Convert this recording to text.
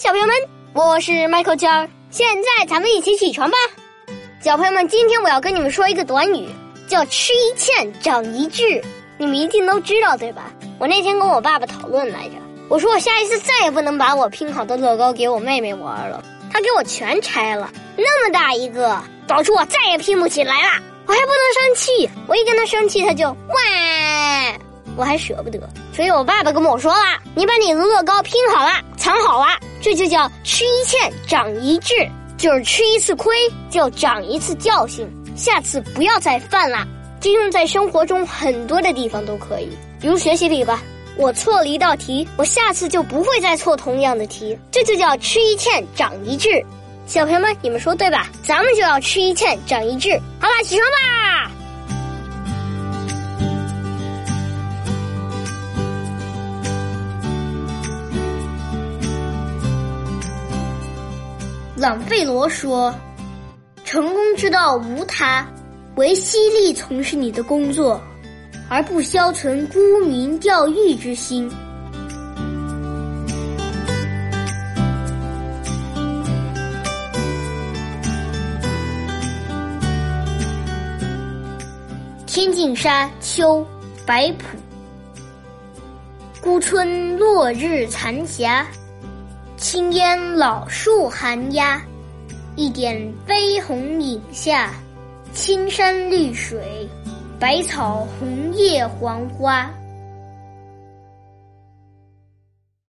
小朋友们，我是 Michael 娟儿。现在咱们一起起床吧，小朋友们，今天我要跟你们说一个短语，叫“吃一堑，长一智”。你们一定都知道对吧？我那天跟我爸爸讨论来着，我说我下一次再也不能把我拼好的乐高给我妹妹玩了，她给我全拆了，那么大一个，导致我再也拼不起来了。我还不能生气，我一跟她生气，她就哇。我还舍不得，所以我爸爸跟我说了：“你把你的乐高拼好了，藏好了，这就叫吃一堑长一智，就是吃一次亏就长一次教训，下次不要再犯了。”这用在生活中很多的地方都可以，比如学习里吧，我错了一道题，我下次就不会再错同样的题，这就叫吃一堑长一智。小朋友们，你们说对吧？咱们就要吃一堑长一智。好了，起床吧。朗费罗说：“成功之道无他，唯犀利从事你的工作，而不消存沽名钓誉之心。”天净沙·秋·白朴。孤春落日残霞。青烟老树寒鸦，一点绯红影下，青山绿水，百草红叶黄花。